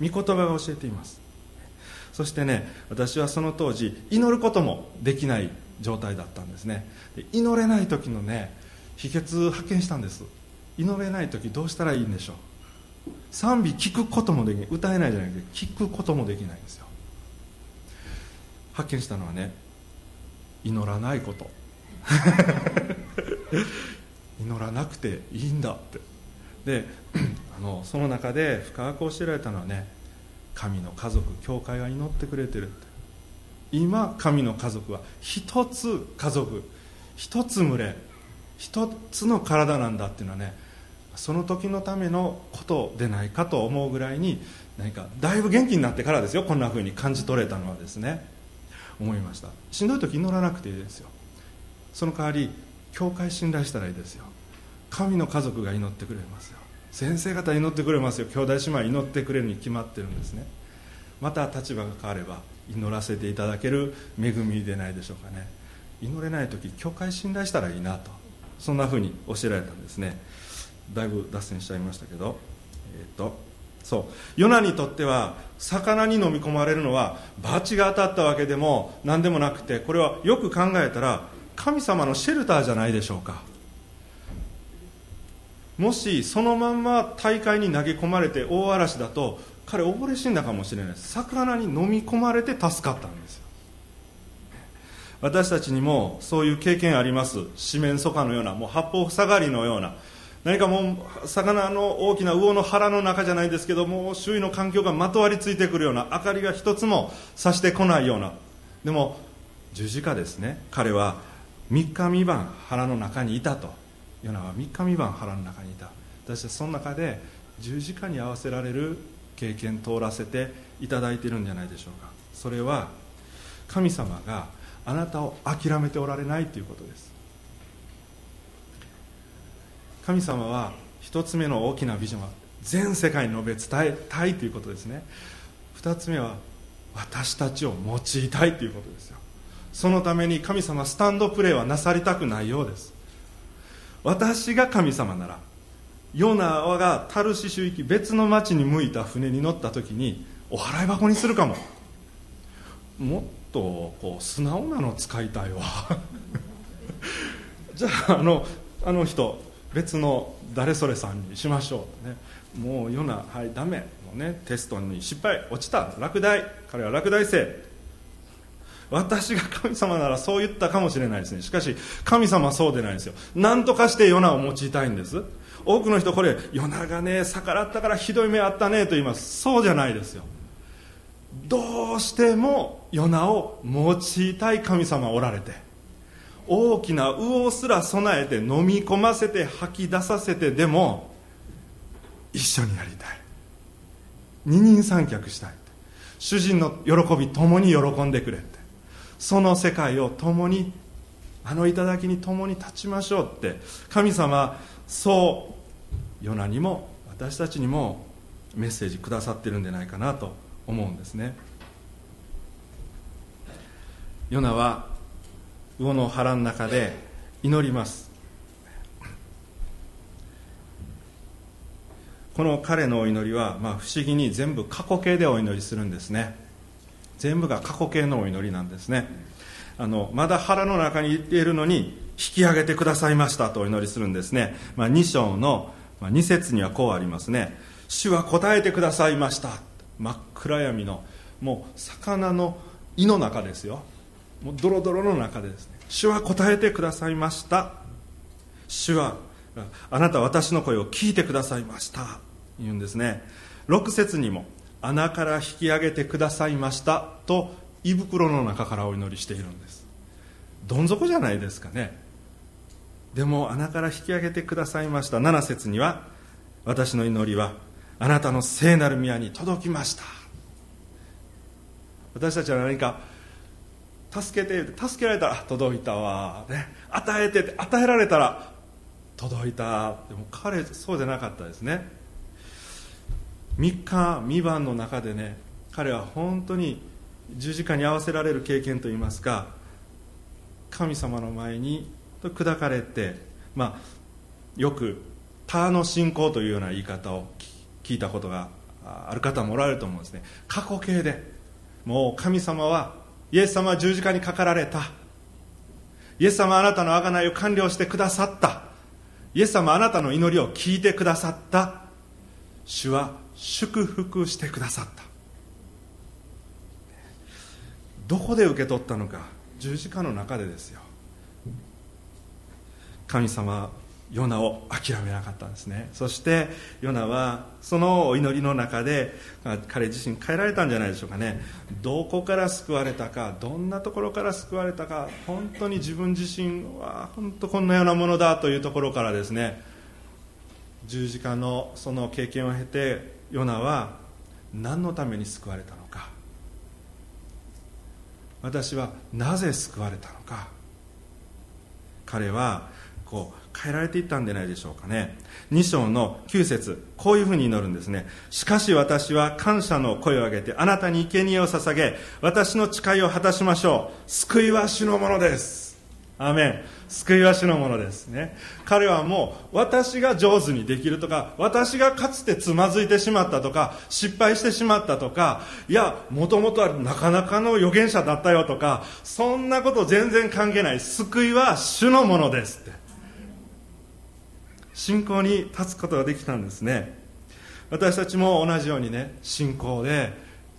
御言葉が教えています。そしてね私はその当時祈ることもできない状態だったんですね。祈れない時のね秘訣発見したんです。祈れない時どうしたらいいんでしょう。賛美聞くこともできない。歌えないじゃなくて聞くこともできないんですよ。発見したのはね祈らないこと。祈らなくていいんだって。であのその中で深く教えられたのはね神の家族教会が祈ってくれてる。って今神の家族は一つ家族一つ群れ一つの体なんだっていうのはねその時のためのことでないかと思うぐらいに何かだいぶ元気になってからですよこんなふうに感じ取れたのはですね。思いました。しんどい時祈らなくていいですよ。その代わり教会信頼したらいいですよ。神の家族が祈ってくれますよ。先生方祈ってくれますよ。兄弟姉妹祈ってくれるに決まってるんですね。また立場が変われば祈らせていただける恵みでないでしょうかね。祈れない時教会信頼したらいいなとそんなふうに教えられたんですね。だいぶ脱線しちゃいましたけど、えーとそう。ヨナにとっては魚に飲み込まれるのは罰が当たったわけでも何でもなくてこれはよく考えたら神様のシェルターじゃないでしょうか。もしそのまんま大海に投げ込まれて大嵐だと彼溺れ死んだかもしれない魚に飲み込まれて助かったんですよ。私たちにもそういう経験あります。四面楚歌のようなもう八方塞がりのような何かもう魚の大きな魚の腹の中じゃないですけども周囲の環境がまとわりついてくるような明かりが一つもさしてこないような。でも十字架ですね。彼は3日三晩腹の中にいたと。ヨナは3日三晩腹の中にいた。私はその中で十字架に合わせられる経験通らせていただいているんじゃないでしょうか。それは神様があなたを諦めておられないということです。神様は一つ目の大きなビジョンは全世界に述べ伝えたいということですね。二つ目は私たちを用いたいということですよ。そのために神様スタンドプレーはなさりたくないようです。私が神様ならヨナがタルシシュ行き別の町に向いた船に乗った時にお払い箱にするかも。もっとこう素直なの使いたいわ。じゃああのあの人別の誰それさんにしましょう、ね、もうヨナはいダメ。もうねテストに失敗。落ちた。落第。彼は落第生。私が神様ならそう言ったかもしれないですね。しかし神様はそうでないんですよ。何とかしてヨナを用いたいんです。多くの人これヨナがね逆らったからひどい目あったねと言います。そうじゃないですよ。どうしてもヨナを用いたい神様おられて大きな魚すら備えて飲み込ませて吐き出させてでも一緒になりたい。二人三脚したい。主人の喜び共に喜んでくれって。その世界を共にあの頂に共に立ちましょうって神様そうヨナにも私たちにもメッセージくださってるんじゃないかなと思うんですね。ヨナは魚の腹の中で祈ります。この彼のお祈りは、まあ、不思議に全部過去形でお祈りするんですね。全部が過去形のお祈りなんですね。あのまだ腹の中にいているのに引き上げてくださいましたとお祈りするんですね、まあ、2章の2節にはこうありますね。主は答えてくださいました。真っ暗闇のもう魚の胃の中ですよ。もうドロドロの中でですね。主は答えてくださいました。主はあなた私の声を聞いてくださいました。言うんですね。6節にも穴から引き上げてくださいましたと胃袋の中からお祈りしているんです。どん底じゃないですかね。でも穴から引き上げてくださいました。7節には私の祈りはあなたの聖なる宮に届きました。私たちは何か助けて助けられたら届いたわ、ね、与えて与えられたら届いた。でも彼そうじゃなかったですね。3日三晩の中でね彼は本当に十字架に合わせられる経験といいますか神様の前に砕かれて、まあ、よく他の信仰というような言い方を聞いたことがある方もおられると思うんですね。過去形でもう神様はイエス様は十字架にかかられた。イエス様あなたの贖いを完了してくださった。イエス様あなたの祈りを聞いてくださった。主は祝福してくださった。どこで受け取ったのか十字架の中でですよ。神様ヨナを諦めなかったんですね。そしてヨナはそのお祈りの中で彼自身変えられたんじゃないでしょうかね。どこから救われたかどんなところから救われたか本当に自分自身は本当こんなようなものだというところからですね十字架のその経験を経てヨナは何のために救われたのか？私はなぜ救われたのか？彼はこう変えられていったんじゃないでしょうかね。2章の9節こういうふうに祈るんですね。しかし私は感謝の声を上げてあなたに生贄を捧げ私の誓いを果たしましょう。救いは主のものです。アメン。救いは主のものですね。彼はもう私が上手にできるとか私がかつてつまずいてしまったとか失敗してしまったとかいやもともとはなかなかの預言者だったよとかそんなこと全然関係ない。救いは主のものですって。信仰に立つことができたんですね。私たちも同じようにね信仰で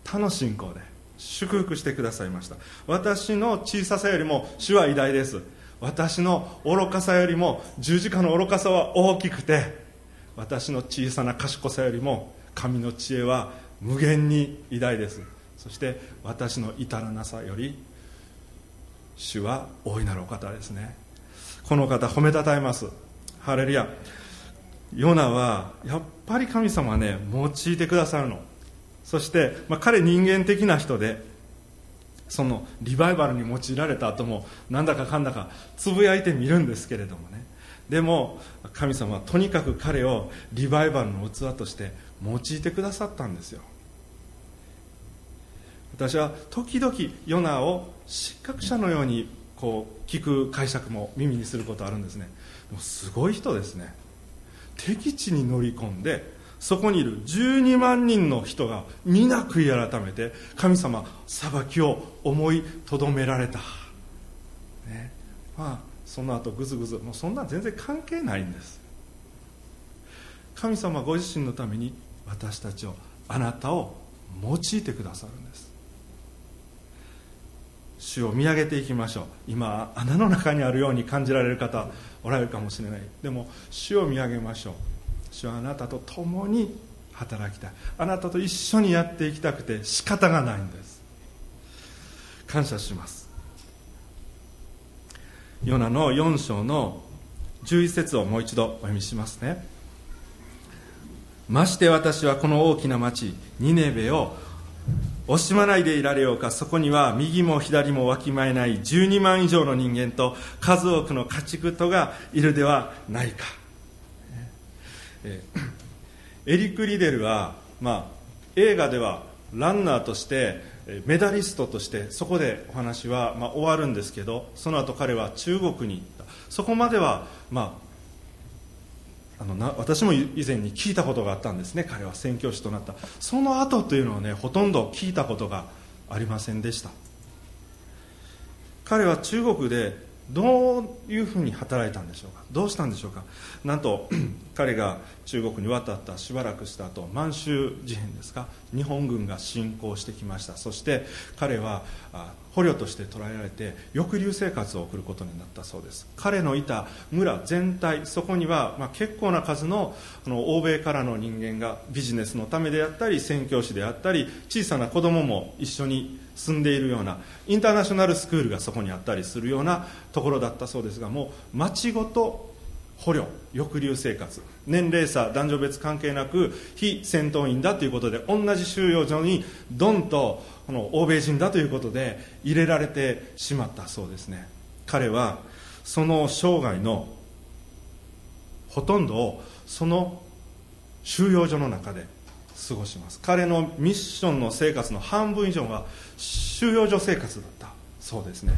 他の信仰で祝福してくださいました。私の小ささよりも主は偉大です。私の愚かさよりも十字架の愚かさは大きくて私の小さな賢さよりも神の知恵は無限に偉大です。そして私の至らなさより主は大いなるお方ですね。この方褒めたたえます。ハレルヤ。ヨナはやっぱり神様はね用いてくださるの。そして、まあ、彼人間的な人でそのリバイバルに用いられた後もなんだかかんだかつぶやいてみるんですけれどもね。でも神様はとにかく彼をリバイバルの器として用いてくださったんですよ。私は時々ヨナを失格者のようにこう聞く解釈も耳にすることあるんですね。でもすごい人ですね。敵地に乗り込んでそこにいる12万人の人が皆悔い改めて神様裁きを思いとどめられた、ね、まあその後ぐずぐず。もうそんなん全然関係ないんです。神様ご自身のために私たちをあなたを用いてくださるんです。主を見上げていきましょう。今穴の中にあるように感じられる方おられるかもしれない。でも主を見上げましょう。主はあなたと共に働きたい。あなたと一緒にやっていきたくて仕方がないんです。感謝します。ヨナの4章の11節をもう一度お読みしますね。まして私はこの大きな町ニネベを惜しまないでいられようか。そこには右も左もわきまえない12万以上の人間と数多くの家畜とがいるではないか。えエリック・リデルは、まあ、映画ではランナーとしてメダリストとしてそこでお話は、まあ、終わるんですけどその後彼は中国に行った。そこまでは、まあ、あのな私も以前に聞いたことがあったんですね。彼は宣教師となった。その後というのはねほとんど聞いたことがありませんでした。彼は中国でどういうふうに働いたんでしょうか？どうしたんでしょうか？なんと 彼が中国に渡ったしばらくした後満州事変ですか？日本軍が侵攻してきました。そして彼は捕虜として捕らえられて抑留生活を送ることになったそうです。彼のいた村全体そこには、まあ、結構な数のの欧米からの人間がビジネスのためであったり宣教師であったり小さな子供も一緒に住んでいるようなインターナショナルスクールがそこにあったりするようなところだったそうですがもう町ごと捕虜抑留生活年齢差男女別関係なく非戦闘員だということで同じ収容所にドンとこの欧米人だということで入れられてしまったそうですね。彼はその生涯のほとんどをその収容所の中で過ごします。彼のミッションの生活の半分以上は収容所生活だったそうですね。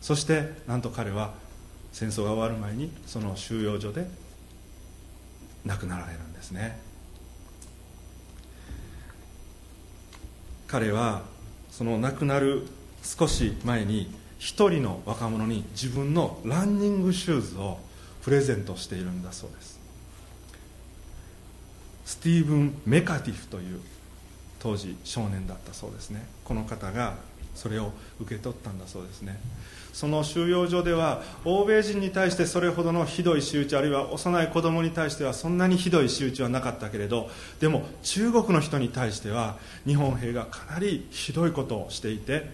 そしてなんと彼は戦争が終わる前にその収容所で亡くなられるんですね。彼はその亡くなる少し前に一人の若者に自分のランニングシューズをプレゼントしているんだそうです。ティーブン・メカティフという当時少年だったそうですね。この方がそれを受け取ったんだそうですね。その収容所では欧米人に対してそれほどのひどい仕打ちあるいは幼い子供に対してはそんなにひどい仕打ちはなかったけれどでも中国の人に対しては日本兵がかなりひどいことをしていて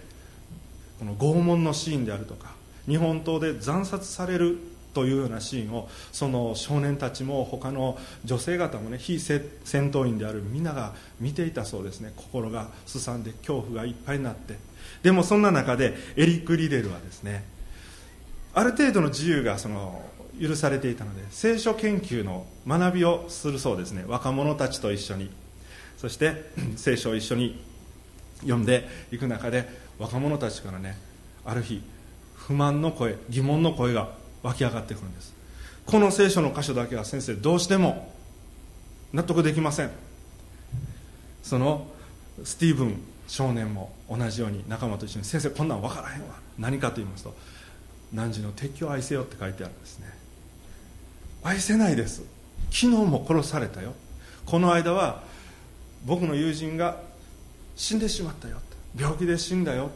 この拷問のシーンであるとか日本刀で惨殺されるというようなシーンをその少年たちも他の女性方もね非戦闘員である皆が見ていたそうですね。心がすさんで恐怖がいっぱいになって。でもそんな中でエリック・リデルはですねある程度の自由がその許されていたので聖書研究の学びをするそうですね。若者たちと一緒に。そして 聖書を一緒に読んでいく中で若者たちからねある日不満の声疑問の声が湧き上がってくるんです。この聖書の箇所だけは先生どうしても納得できません。そのスティーブン少年も同じように仲間と一緒に先生こんなん分からへんわ。何かと言いますと汝の敵を愛せよって書いてあるんですね。愛せないです。昨日も殺されたよ。この間は僕の友人が死んでしまったよ病気で死んだよ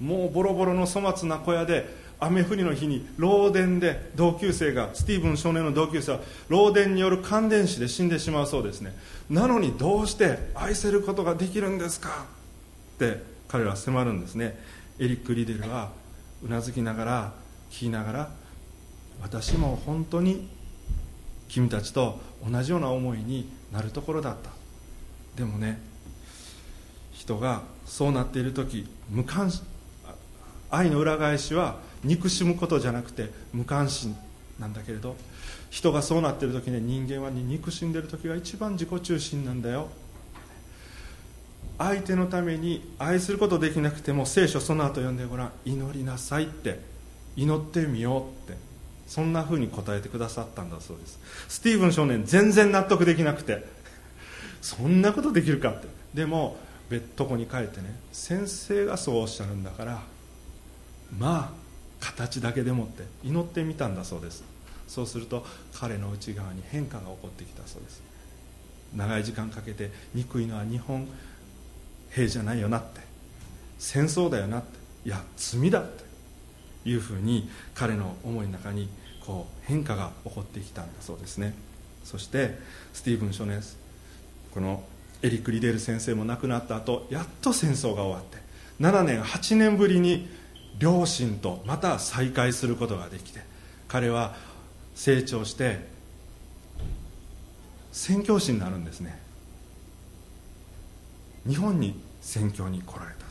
もうボロボロの粗末な小屋で雨降りの日に漏電で同級生がスティーブン少年の同級生は漏電による感電死で死んでしまうそうですね。なのにどうして愛せることができるんですかって彼らは迫るんですね。エリック・リデルはうなずきながら聞きながら私も本当に君たちと同じような思いになるところだった。でもね人がそうなっている時無関愛の裏返しは憎しむことじゃなくて無関心なんだけれど人がそうなってる時ね人間は憎しんでる時が一番自己中心なんだよ。相手のために愛することできなくても聖書その後読んでごらん。祈りなさいって。祈ってみようって。そんなふうに答えてくださったんだそうです。スティーブン少年全然納得できなくて。そんなことできるかって。でも別とこに帰ってね先生がそうおっしゃるんだからまあ形だけでもって祈ってみたんだそうです。そうすると彼の内側に変化が起こってきたそうです。長い時間かけて憎いのは日本兵じゃないよなって戦争だよなっていや罪だっていうふうに彼の思いの中にこう変化が起こってきたんだそうですね。そしてスティーブン・ショネスこのエリック・リデール先生も亡くなった後やっと戦争が終わって7年8年ぶりに両親とまた再会することができて彼は成長して宣教師になるんですね。日本に宣教に来られた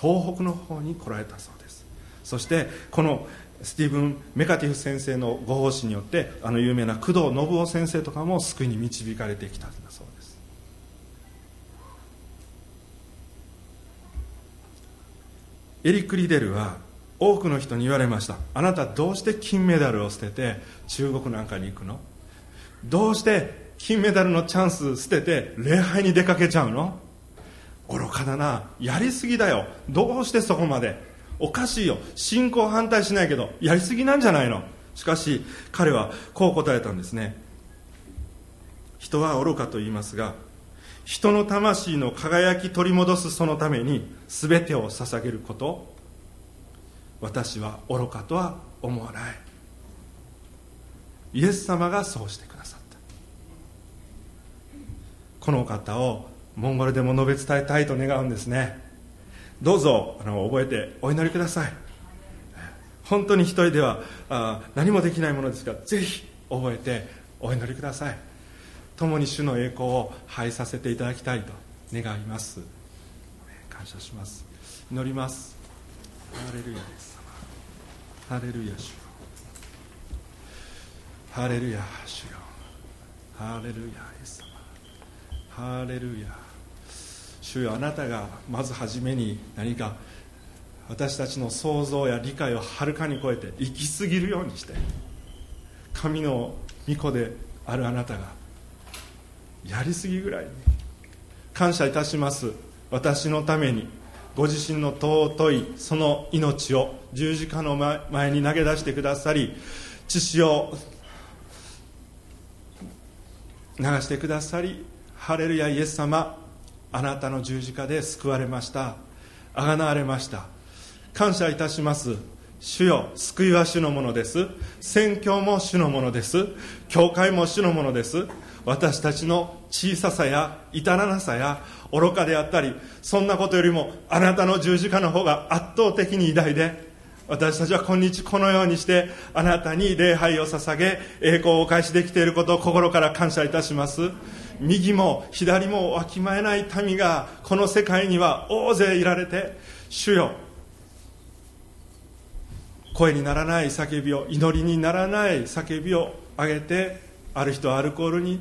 東北の方に来られたそうです。そしてこのスティーブン・メカティフ先生のご奉仕によってあの有名な工藤信夫先生とかも救いに導かれてきたんだそうですエリック・リデルは多くの人に言われました。あなたどうして金メダルを捨てて中国なんかに行くの？どうして金メダルのチャンス捨てて礼拝に出かけちゃうの？愚かだな。やりすぎだよ。どうしてそこまで？おかしいよ。信仰反対しないけどやりすぎなんじゃないの？しかし彼はこう答えたんですね。人は愚かと言いますが人の魂の輝き取り戻すそのために全てを捧げること私は愚かとは思わない。イエス様がそうしてくださった。この方をモンゴルでも述べ伝えたいと願うんですね。どうぞあの覚えてお祈りください。本当に一人ではあ何もできないものですからぜひ覚えてお祈りください。共に主の栄光を拝させていただきたいと願います。感謝します。祈ります。ハレルヤですハレルヤ主よ。ハレルヤ主よ。ハレルヤイエス様。ハレルヤ。主よあなたがまず初めに何か私たちの想像や理解をはるかに超えて行き過ぎるようにして神の御子であるあなたがやりすぎぐらい感謝いたします。私のためにご自身の尊いその命を十字架の前に投げ出してくださり血を流してくださりハレルヤイエス様あなたの十字架で救われました。あがなわれました。感謝いたします。主よ救いは主のものです。宣教も主のものです。教会も主のものです。私たちの小ささや至らなさや愚かであったりそんなことよりもあなたの十字架の方が圧倒的に偉大で私たちは今日このようにしてあなたに礼拝を捧げ栄光をお返しできていることを心から感謝いたします。右も左もわきまえない民がこの世界には大勢いられて主よ声にならない叫びを祈りにならない叫びを上げてある人はアルコールに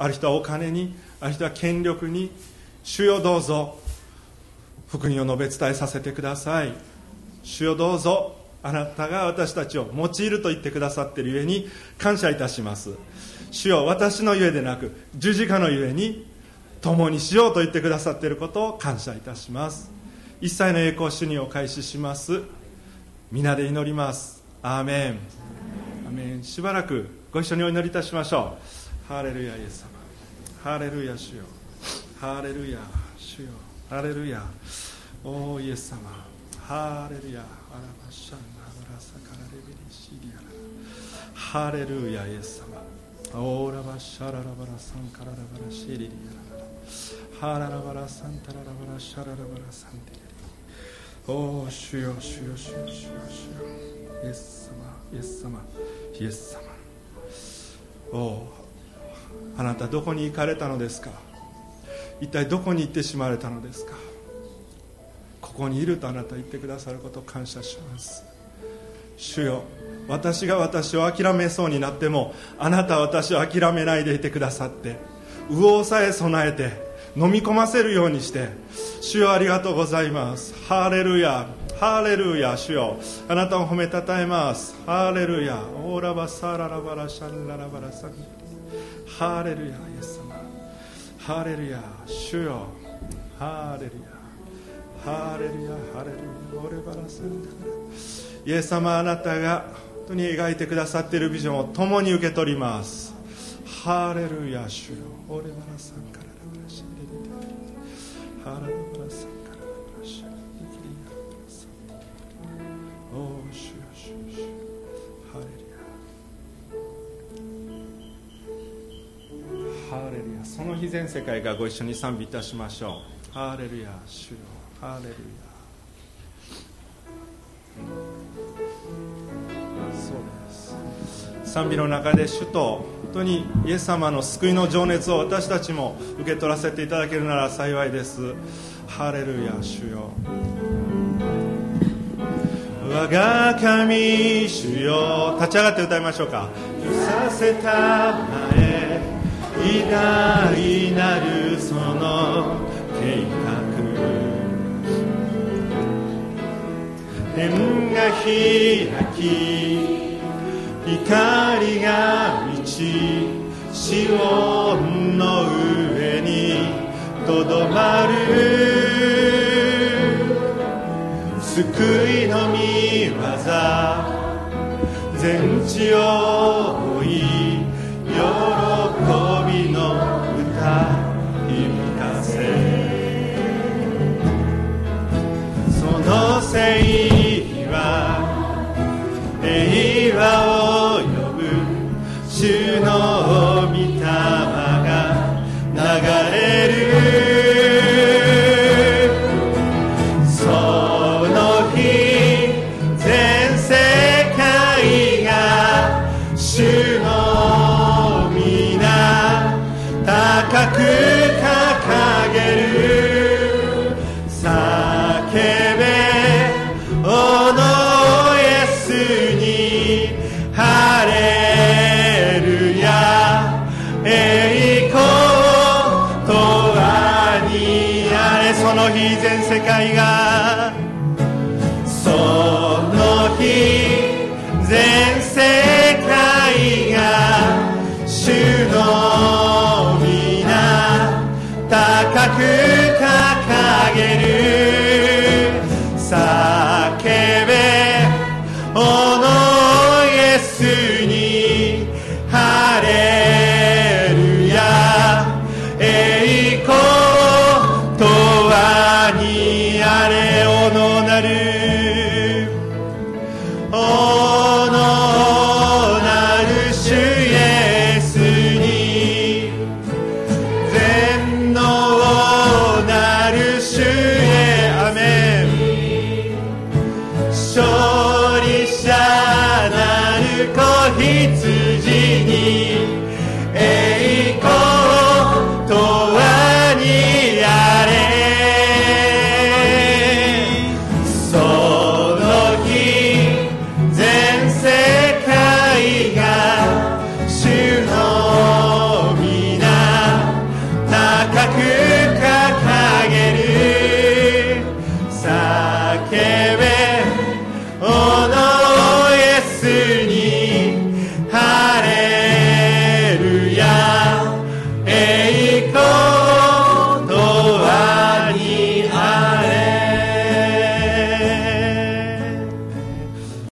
ある人はお金にある人は権力に主よどうぞ福音を述べ伝えさせてください。主よどうぞあなたが私たちを用いると言ってくださっているゆえに感謝いたします。主よ私のゆえでなく十字架のゆえに共にしようと言ってくださっていることを感謝いたします。一切の栄光主にお返しします。皆で祈ります。アーメン。アーメン。しばらくご一緒にお祈りいたしましょう。ハレルヤイエスハレルヤ主よハレルヤ主よハレルヤおーイエス様ハレルヤアラバシャンハブラサカラレベリシリアラハレルヤイエス様オーラバシャララバラサンカララバラシリリアラハララバラサンタララバラシャララバラサンテリリおー主よ主よ主よ主よ主よイエス様イエス様イエス様おおあなたどこに行かれたのですか？一体どこに行ってしまわれたのですか？ここにいるとあなた言ってくださることを感謝します。主よ私が私を諦めそうになってもあなたは私を諦めないでいてくださって右往さえ備えて飲み込ませるようにして主よありがとうございます。ハーレルヤハーレルヤ主よあなたを褒めたたえます。ハーレルヤ。オーラバサララバラシャンララバラサン。ハーレルヤイエス様ハレルヤ主よハレルヤハーレルヤハーレルヤオレバラサンイエス様あなたが本当に描いてくださっているビジョンを共に受け取りますハーレルヤ主よオレバラサンカララバラシハラバラサンハレルヤ。その日全世界がご一緒に賛美いたしましょう。ハーレルヤ主よ。ハーレルヤ。そうです。賛美の中で主と本当にイエス様の救いの情熱を私たちも受け取らせていただけるなら幸いです。ハーレルヤ主よ。我が神主よ。立ち上がって歌いましょうかさせた偉大なるその計画天が開き光が満ちシオンの上にとどまる救いの御業全地を追い喜